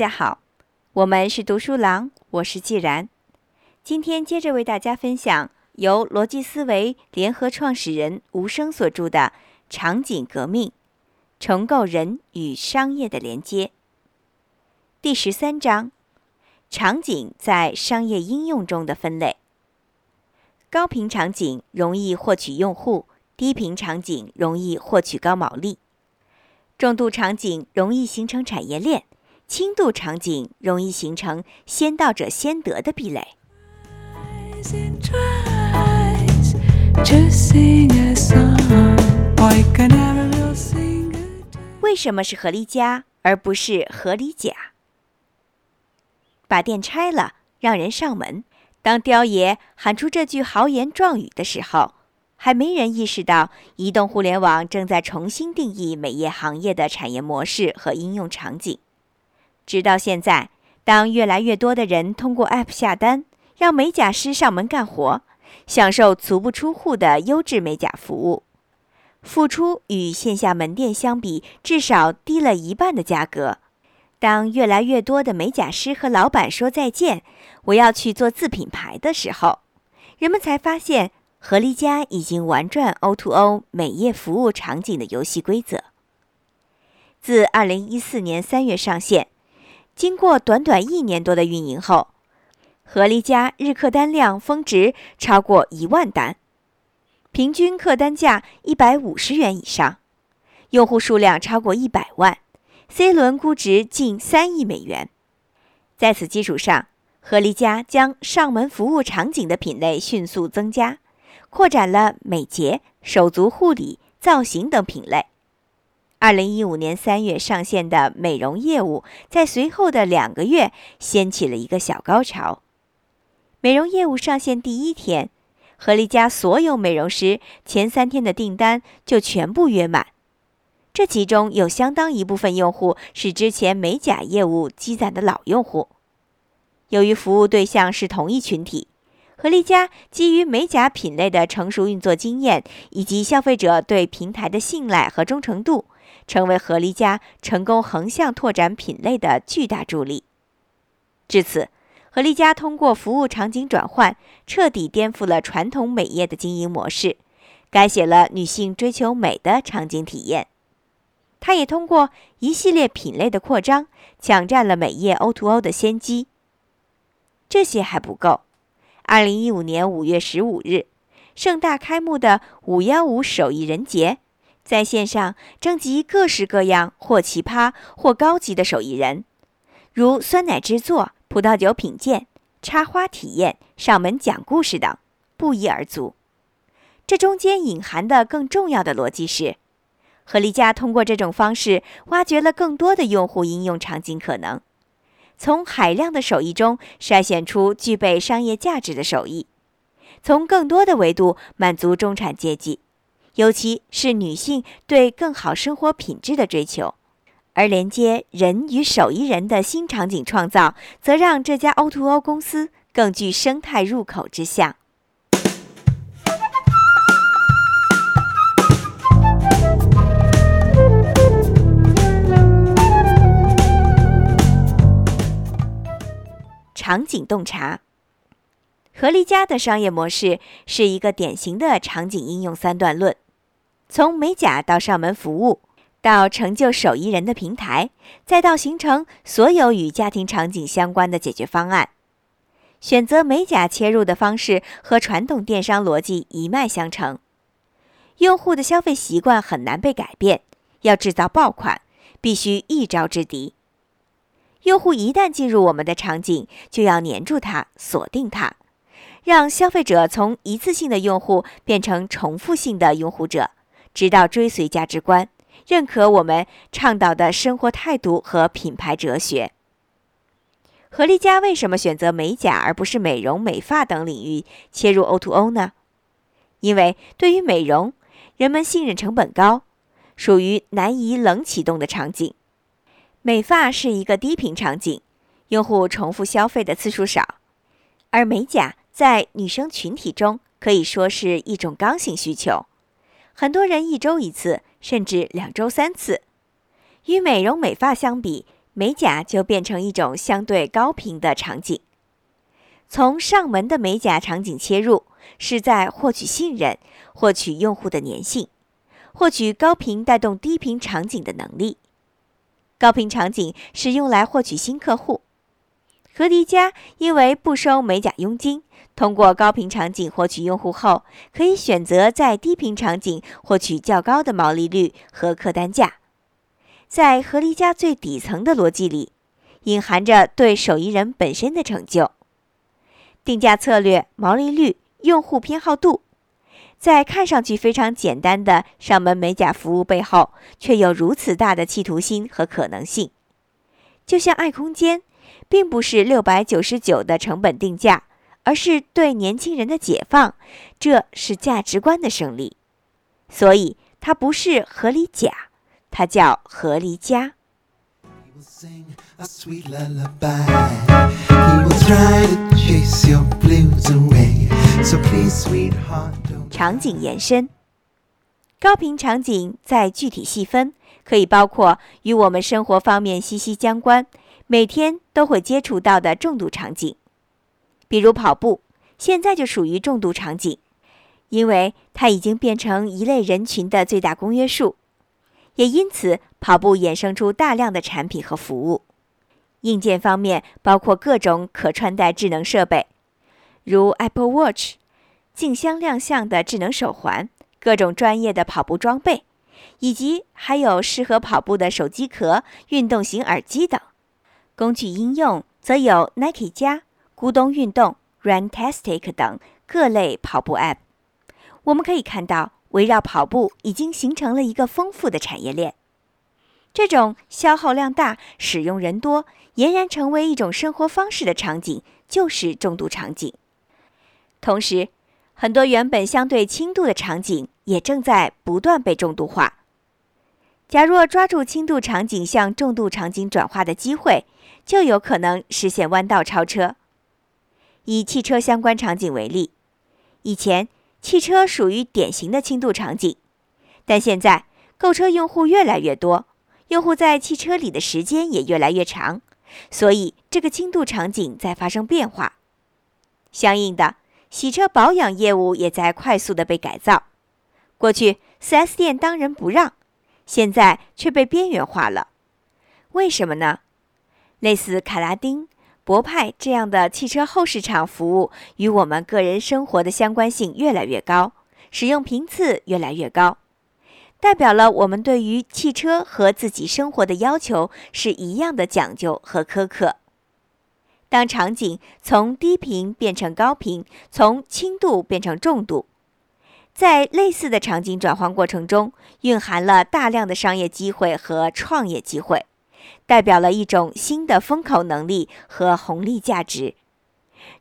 大家好，我们是读书郎，我是既然。今天接着为大家分享由逻辑思维联合创始人吴声所著的《场景革命：重构人与商业的连接》第十三章：场景在商业应用中的分类。高频场景容易获取用户，低频场景容易获取高毛利，重度场景容易形成产业链。轻度场景容易形成先到者先得的壁垒。为什么是合理家而不是合理甲？把店拆了，让人上门。当刁爷喊出这句豪言壮语的时候，还没人意识到移动互联网正在重新定义美业行业的产业模式和应用场景。直到现在，当越来越多的人通过 App 下单，让美甲师上门干活，享受足不出户的优质美甲服务，付出与线下门店相比至少低了一半的价格。当越来越多的美甲师和老板说再见，我要去做自品牌的时候，人们才发现，合力家已经玩转 O2O 美业服务场景的游戏规则。自2014年3月上线。经过短短一年多的运营后，合力家日客单量峰值超过一万单，平均客单价一百五十元以上，用户数量超过一百万，C 轮估值近三亿美元。在此基础上，合力家将上门服务场景的品类迅速增加，扩展了美睫、手足护理、造型等品类。二零一五年三月上线的美容业务，在随后的两个月掀起了一个小高潮。美容业务上线第一天，何丽家所有美容师前三天的订单就全部约满。这其中有相当一部分用户是之前美甲业务积攒的老用户。由于服务对象是同一群体，何丽家基于美甲品类的成熟运作经验，以及消费者对平台的信赖和忠诚度。成为合力家成功横向拓展品类的巨大助力。至此，合力家通过服务场景转换，彻底颠覆了传统美业的经营模式，改写了女性追求美的场景体验。它也通过一系列品类的扩张，抢占了美业 O2O 的先机。这些还不够。二零一五年五月十五日，盛大开幕的五幺五手艺人节。在线上征集各式各样或奇葩或高级的手艺人，如酸奶制作、葡萄酒品鉴、插花体验、上门讲故事等，不一而足。这中间隐含的更重要的逻辑是，合力家通过这种方式挖掘了更多的用户应用场景可能，从海量的手艺中筛选出具备商业价值的手艺，从更多的维度满足中产阶级。尤其是女性对更好生活品质的追求，而连接人与手艺人的新场景创造，则让这家 O2O 公司更具生态入口之象。场景洞察，合力家的商业模式是一个典型的场景应用三段论。从美甲到上门服务，到成就手艺人的平台，再到形成所有与家庭场景相关的解决方案。选择美甲切入的方式和传统电商逻辑一脉相承。用户的消费习惯很难被改变，要制造爆款，必须一招制敌。用户一旦进入我们的场景，就要黏住它，锁定它，让消费者从一次性的用户变成重复性的拥护者。直到追随价值观，认可我们倡导的生活态度和品牌哲学。何丽佳为什么选择美甲而不是美容美发等领域切入 O2O 呢？因为对于美容，人们信任成本高，属于难以冷启动的场景；美发是一个低频场景，用户重复消费的次数少；而美甲在女生群体中可以说是一种刚性需求。很多人一周一次，甚至两周三次。与美容美发相比，美甲就变成一种相对高频的场景。从上门的美甲场景切入，是在获取信任、获取用户的粘性、获取高频带动低频场景的能力。高频场景是用来获取新客户。和迪家因为不收美甲佣金，通过高频场景获取用户后，可以选择在低频场景获取较高的毛利率和客单价。在和迪家最底层的逻辑里，隐含着对手艺人本身的成就。定价策略、毛利率、用户偏好度，在看上去非常简单的上门美甲服务背后，却有如此大的企图心和可能性。就像爱空间，并不是六百九十九的成本定价，而是对年轻人的解放，这是价值观的胜利。所以，它不是合理甲，它叫合理家。场景延伸，高频场景在具体细分，可以包括与我们生活方面息息相关、每天都会接触到的重度场景，比如跑步，现在就属于重度场景，因为它已经变成一类人群的最大公约数，也因此跑步衍生出大量的产品和服务。硬件方面包括各种可穿戴智能设备，如 Apple Watch、竞相亮相的智能手环、各种专业的跑步装备，以及还有适合跑步的手机壳、运动型耳机等。工具应用则有 Nike 加、咕咚运动、Runtastic 等各类跑步 App。我们可以看到，围绕跑步已经形成了一个丰富的产业链。这种消耗量大、使用人多、俨然成为一种生活方式的场景，就是重度场景。同时，很多原本相对轻度的场景也正在不断被重度化。假若抓住轻度场景向重度场景转化的机会，就有可能实现弯道超车。以汽车相关场景为例，以前汽车属于典型的轻度场景，但现在购车用户越来越多。用户在汽车里的时间也越来越长，所以这个轻度场景在发生变化。相应的，洗车保养业务也在快速的被改造。过去 4S 店当仁不让，现在却被边缘化了。为什么呢？类似卡拉丁、博派这样的汽车后市场服务与我们个人生活的相关性越来越高，使用频次越来越高。代表了我们对于汽车和自己生活的要求是一样的讲究和苛刻。当场景从低频变成高频，从轻度变成重度，在类似的场景转换过程中，蕴含了大量的商业机会和创业机会，代表了一种新的风口能力和红利价值。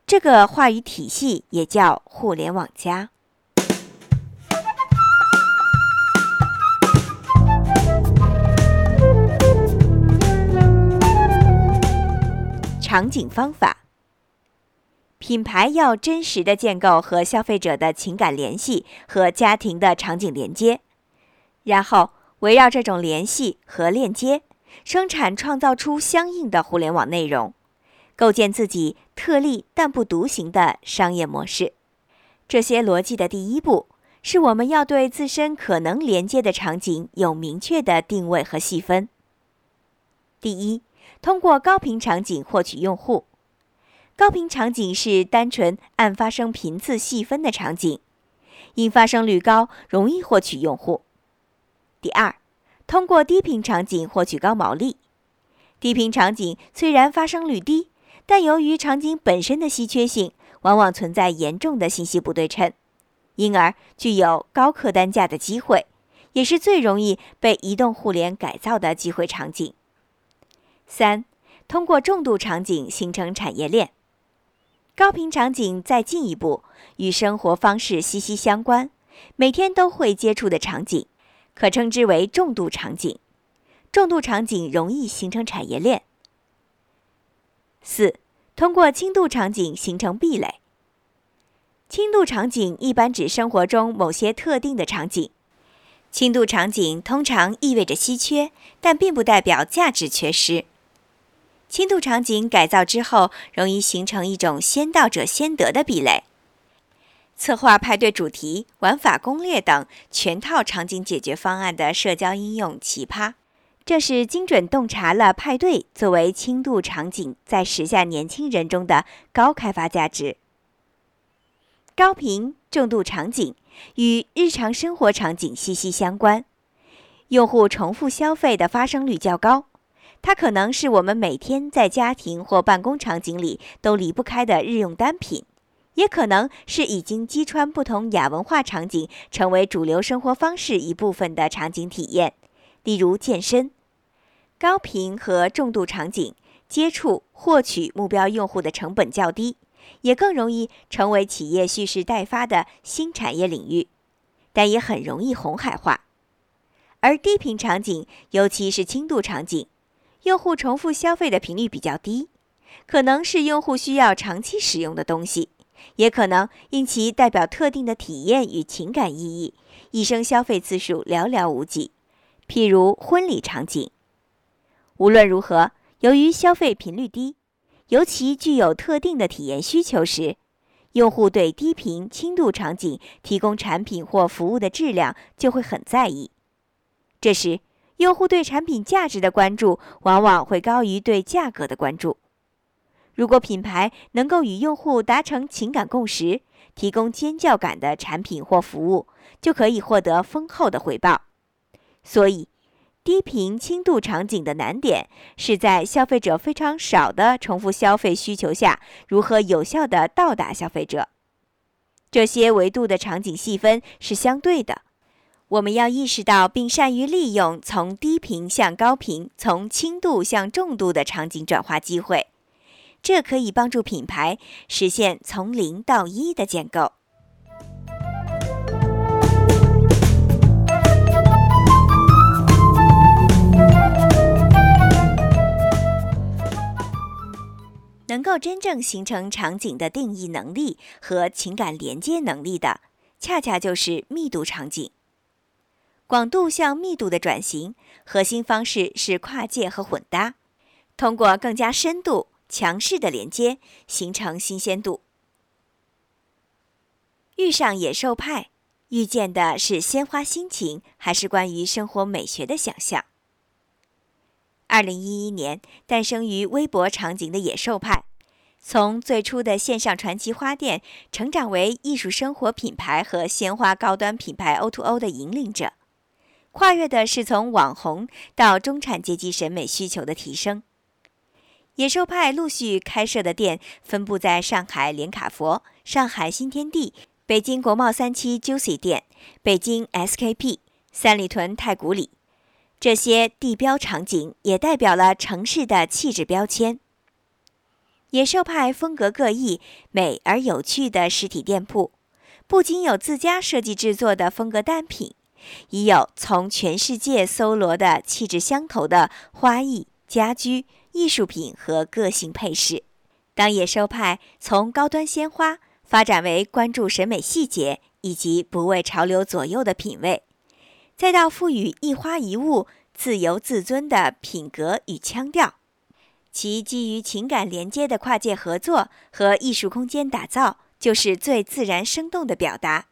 这个话语体系也叫互联网加。场景方法：品牌要真实的建构和消费者的情感联系和家庭的场景连接，然后围绕这种联系和链接，生产创造出相应的互联网内容，构建自己特立但不独行的商业模式。这些逻辑的第一步，是我们要对自身可能连接的场景有明确的定位和细分。第一。通过高频场景获取用户，高频场景是单纯按发生频次细分的场景，因发生率高，容易获取用户。第二，通过低频场景获取高毛利。低频场景虽然发生率低，但由于场景本身的稀缺性，往往存在严重的信息不对称，因而具有高客单价的机会，也是最容易被移动互联改造的机会场景。三，通过重度场景形成产业链。高频场景再进一步，与生活方式息息相关，每天都会接触的场景，可称之为重度场景。重度场景容易形成产业链。四，通过轻度场景形成壁垒。轻度场景一般指生活中某些特定的场景。轻度场景通常意味着稀缺，但并不代表价值缺失。轻度场景改造之后，容易形成一种先到者先得的壁垒。策划派对主题、玩法攻略等全套场景解决方案的社交应用奇葩，这是精准洞察了派对作为轻度场景在时下年轻人中的高开发价值。高频重度场景与日常生活场景息息相关，用户重复消费的发生率较高，它可能是我们每天在家庭或办公场景里都离不开的日用单品。也可能是已经击穿不同亚文化场景，成为主流生活方式一部分的场景体验，例如健身。高频和重度场景接触获取目标用户的成本较低，也更容易成为企业蓄势待发的新产业领域，但也很容易红海化。而低频场景，尤其是轻度场景，用户重复消费的频率比较低，可能是用户需要长期使用的东西。也可能因其代表特定的体验与情感意义，一生消费次数寥寥无几。譬如婚礼场景。无论如何，由于消费频率低，尤其具有特定的体验需求时，用户对低频轻度场景提供产品或服务的质量就会很在意。这时，用户对产品价值的关注往往会高于对价格的关注。如果品牌能够与用户达成情感共识，提供尖叫感的产品或服务，就可以获得丰厚的回报。所以，低频轻度场景的难点是在消费者非常少的重复消费需求下，如何有效地到达消费者。这些维度的场景细分是相对的，我们要意识到并善于利用从低频向高频、从轻度向重度的场景转化机会。这可以帮助品牌实现从零到一的建构。能够真正形成场景的定义能力和情感连接能力的，恰恰就是密度场景。广度向密度的转型，核心方式是跨界和混搭，通过更加深度。强势的连接形成新鲜度。遇上野兽派，遇见的是鲜花心情，还是关于生活美学的想象？二零一一年诞生于微博场景的野兽派，从最初的线上传奇花店，成长为艺术生活品牌和鲜花高端品牌 O2O 的引领者，跨越的是从网红到中产阶级审美需求的提升。野兽派陆续开设的店分布在上海连卡佛、上海新天地、北京国贸三期 Juicy 店、北京 SKP、三里屯太古里。这些地标场景也代表了城市的气质标签。野兽派风格各异、美而有趣的实体店铺，不仅有自家设计制作的风格单品，也有从全世界搜罗的气质相投的花艺家居。艺术品和个性配饰。当野兽派从高端鲜花发展为关注审美细节以及不为潮流左右的品味，再到赋予一花一物自由自尊的品格与腔调，其基于情感连接的跨界合作和艺术空间打造，就是最自然生动的表达。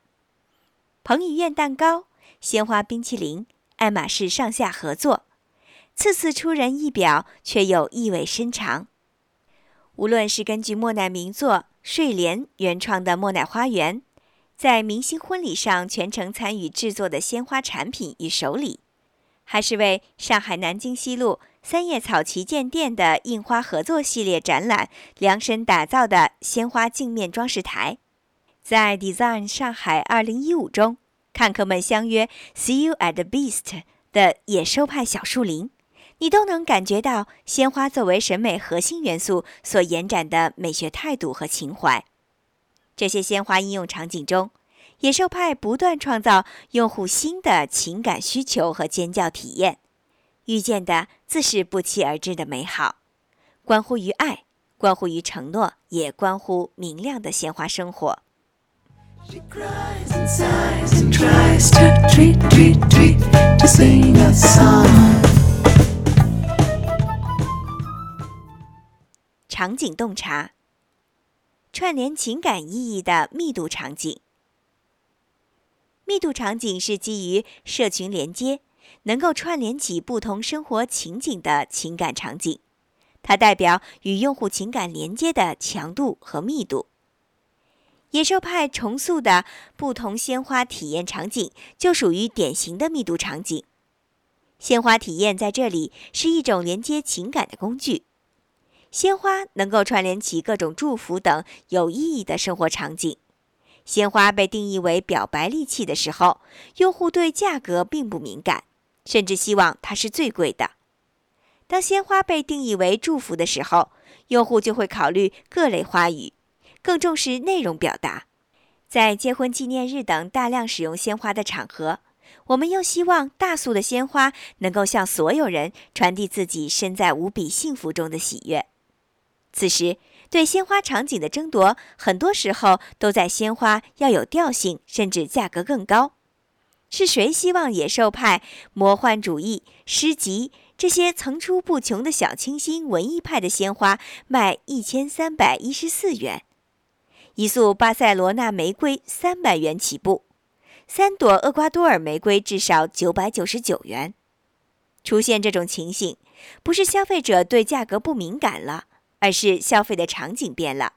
彭于晏蛋糕、鲜花冰淇淋、爱马仕上下合作。次次出人意表，却又意味深长。无论是根据莫奈名作《睡莲》原创的莫奈花园，在明星婚礼上全程参与制作的鲜花产品与手礼，还是为上海南京西路三叶草旗舰店的印花合作系列展览量身打造的鲜花镜面装饰台，在 Design 上海2015中，看客们相约 “See you at the Beast” 的野兽派小树林。你都能感觉到鲜花作为审美核心元素所延展的美学态度和情怀。这些鲜花应用场景中，野兽派不断创造用户新的情感需求和尖叫体验，遇见的自是不期而至的美好，关乎于爱，关乎于承诺，也关乎明亮的鲜花生活。场景洞察，串联情感意义的密度场景。密度场景是基于社群连接，能够串联起不同生活情景的情感场景。它代表与用户情感连接的强度和密度。野兽派重塑的不同鲜花体验场景就属于典型的密度场景。鲜花体验在这里是一种连接情感的工具。鲜花能够串联起各种祝福等有意义的生活场景。鲜花被定义为表白利器的时候，用户对价格并不敏感，甚至希望它是最贵的。当鲜花被定义为祝福的时候，用户就会考虑各类花语，更重视内容表达。在结婚纪念日等大量使用鲜花的场合，我们又希望大束的鲜花能够向所有人传递自己身在无比幸福中的喜悦。此时。对鲜花场景的争夺，很多时候都在鲜花要有调性，甚至价格更高。是谁希望野兽派、魔幻主义、诗集这些层出不穷的小清新文艺派的鲜花卖一千三百一十四元？一束巴塞罗那玫瑰三百元起步，三朵厄瓜多尔玫瑰至少九百九十九元。出现这种情形，不是消费者对价格不敏感了。而是消费的场景变了，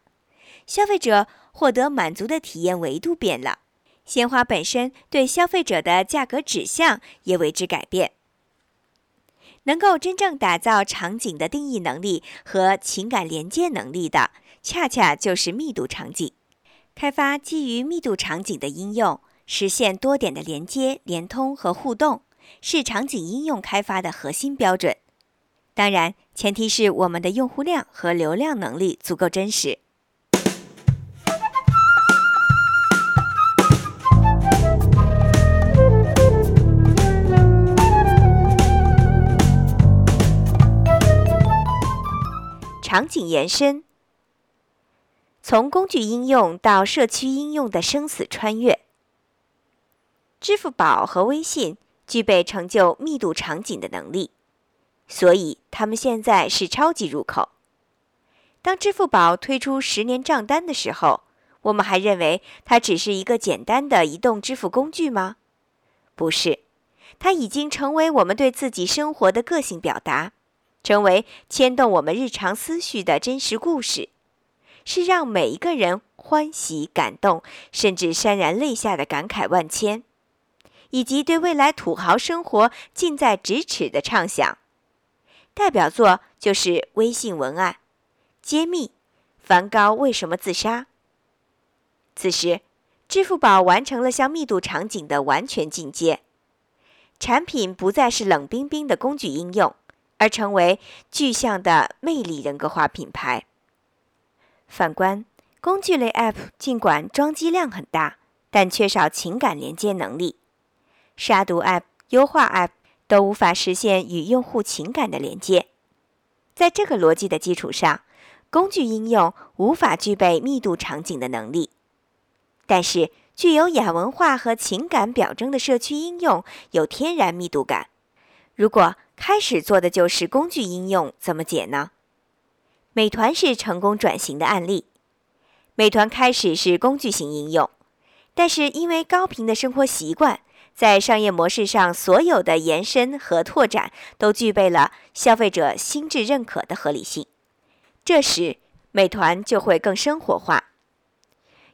消费者获得满足的体验维度变了，鲜花本身对消费者的价格指向也为之改变。能够真正打造场景的定义能力和情感连接能力的，恰恰就是密度场景。开发基于密度场景的应用，实现多点的连接、连通和互动，是场景应用开发的核心标准。当然，前提是我们的用户量和流量能力足够真实。场景延伸，从工具应用到社区应用的生死穿越。支付宝和微信具备成就密度场景的能力。所以，他们现在是超级入口。当支付宝推出十年账单的时候，我们还认为它只是一个简单的移动支付工具吗？不是，它已经成为我们对自己生活的个性表达，成为牵动我们日常思绪的真实故事，是让每一个人欢喜、感动，甚至潸然泪下的感慨万千，以及对未来土豪生活近在咫尺的畅想。代表作就是微信文案揭秘：梵高为什么自杀？此时，支付宝完成了向密度场景的完全进阶，产品不再是冷冰冰的工具应用，而成为具象的魅力人格化品牌。反观工具类 App，尽管装机量很大，但缺少情感连接能力。杀毒 App、优化 App。都无法实现与用户情感的连接。在这个逻辑的基础上，工具应用无法具备密度场景的能力。但是，具有亚文化和情感表征的社区应用有天然密度感。如果开始做的就是工具应用，怎么解呢？美团是成功转型的案例。美团开始是工具型应用，但是因为高频的生活习惯。在商业模式上，所有的延伸和拓展都具备了消费者心智认可的合理性。这时，美团就会更生活化。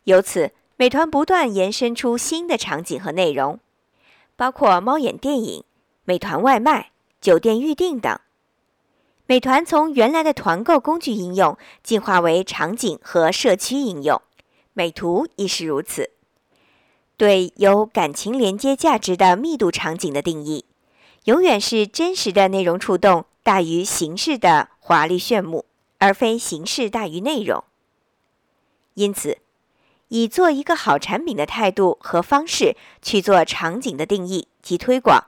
由此，美团不断延伸出新的场景和内容，包括猫眼电影、美团外卖、酒店预订等。美团从原来的团购工具应用进化为场景和社区应用，美图亦是如此。对有感情连接价值的密度场景的定义，永远是真实的内容触动大于形式的华丽炫目，而非形式大于内容。因此，以做一个好产品的态度和方式去做场景的定义及推广，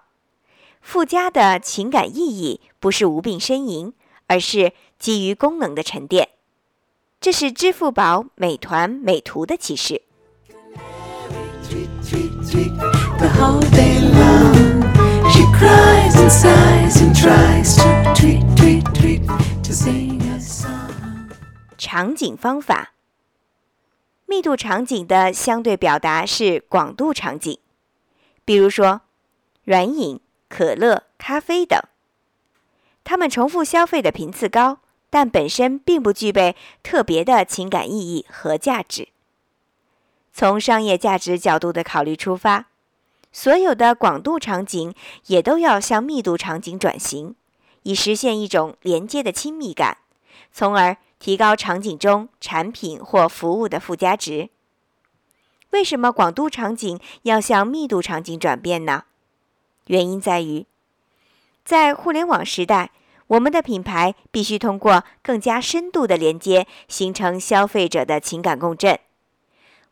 附加的情感意义不是无病呻吟，而是基于功能的沉淀。这是支付宝、美团、美图的启示。The whole day long. She cries and sighs and tries to tweet, tweet, tweet, to sing a song. 场景方法。密度场景的相对表达是广度场景，比如说软饮、可乐、咖啡等。它们重复消费的频次高，但本身并不具备特别的情感意义和价值。从商业价值角度的考虑出发，所有的广度场景也都要向密度场景转型，以实现一种连接的亲密感，从而。提高场景中产品或服务的附加值。为什么广度场景要向密度场景转变呢？原因在于，在互联网时代，我们的品牌必须通过更加深度的连接，形成消费者的情感共振。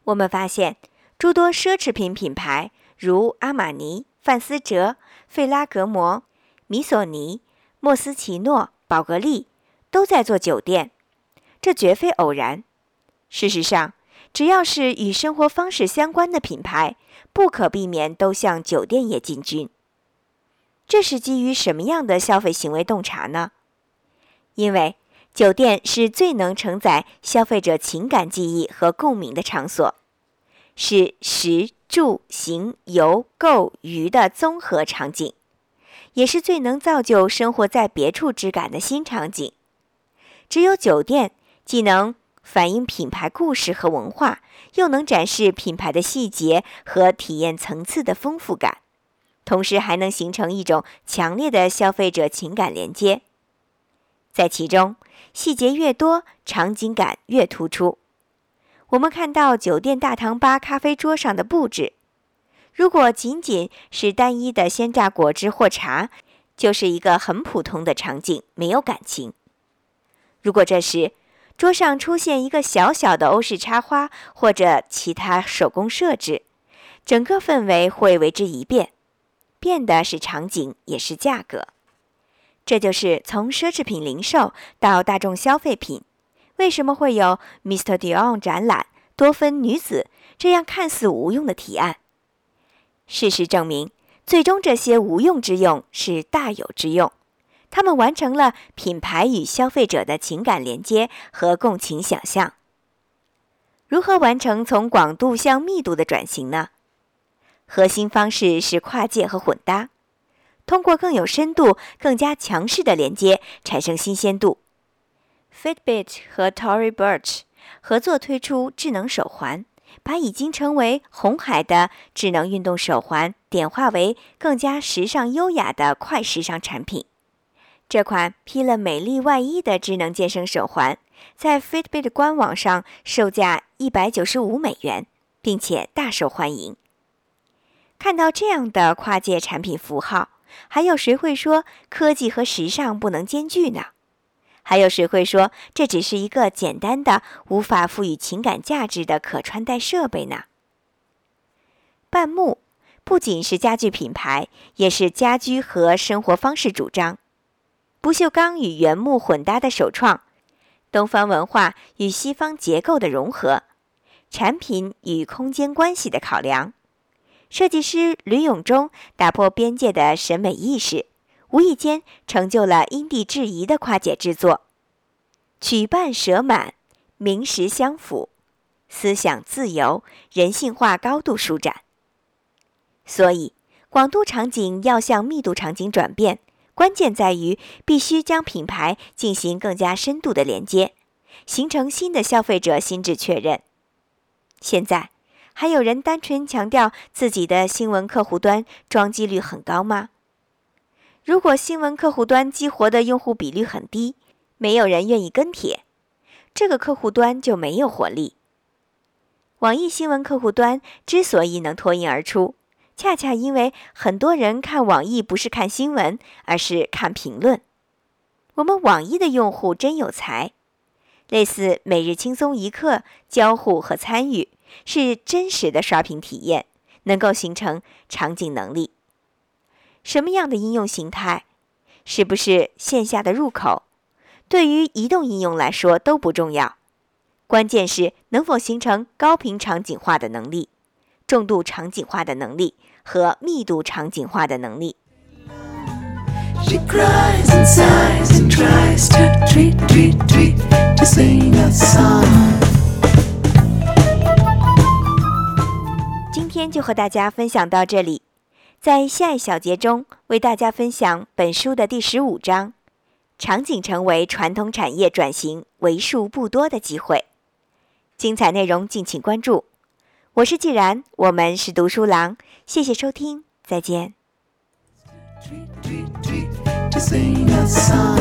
我们发现，诸多奢侈品品牌，如阿玛尼、范思哲、费拉格摩、米索尼、莫斯奇诺、宝格丽，都在做酒店。这绝非偶然。事实上，只要是与生活方式相关的品牌，不可避免都向酒店业进军。这是基于什么样的消费行为洞察呢？因为酒店是最能承载消费者情感记忆和共鸣的场所，是食住行游购娱的综合场景，也是最能造就生活在别处之感的新场景。只有酒店。既能反映品牌故事和文化，又能展示品牌的细节和体验层次的丰富感，同时还能形成一种强烈的消费者情感连接。在其中，细节越多，场景感越突出。我们看到酒店大堂吧咖啡桌上的布置，如果仅仅是单一的鲜榨果汁或茶，就是一个很普通的场景，没有感情。如果这时，桌上出现一个小小的欧式插花或者其他手工设置，整个氛围会为之一变，变的是场景，也是价格。这就是从奢侈品零售到大众消费品，为什么会有 Mr. Dion 展览、多芬女子这样看似无用的提案？事实证明，最终这些无用之用是大有之用。他们完成了品牌与消费者的情感连接和共情想象。如何完成从广度向密度的转型呢？核心方式是跨界和混搭，通过更有深度、更加强势的连接产生新鲜度。Fitbit 和 Tory Burch 合作推出智能手环，把已经成为红海的智能运动手环点化为更加时尚优雅的快时尚产品。这款披了美丽外衣的智能健身手环，在 Fitbit 官网上售价一百九十五美元，并且大受欢迎。看到这样的跨界产品符号，还有谁会说科技和时尚不能兼具呢？还有谁会说这只是一个简单的、无法赋予情感价值的可穿戴设备呢？半木不仅是家具品牌，也是家居和生活方式主张。不锈钢与原木混搭的首创，东方文化与西方结构的融合，产品与空间关系的考量，设计师吕永忠打破边界的审美意识，无意间成就了因地制宜的跨界制作，曲半舍满，名实相符，思想自由，人性化高度舒展。所以，广度场景要向密度场景转变。关键在于必须将品牌进行更加深度的连接，形成新的消费者心智确认。现在还有人单纯强调自己的新闻客户端装机率很高吗？如果新闻客户端激活的用户比率很低，没有人愿意跟帖，这个客户端就没有活力。网易新闻客户端之所以能脱颖而出。恰恰因为很多人看网易不是看新闻，而是看评论。我们网易的用户真有才，类似每日轻松一刻交互和参与，是真实的刷屏体验，能够形成场景能力。什么样的应用形态，是不是线下的入口，对于移动应用来说都不重要，关键是能否形成高频场景化的能力。重度场景化的能力和密度场景化的能力。She cries and sighs and tries to treat, treat, treat, to sing a song. 今天就和大家分享到这里，在下一小节中为大家分享本书的第十五章，场景成为传统产业转型为数不多的机会。精彩内容敬请关注。我是既然，我们是读书郎，谢谢收听，再见。To sing a song.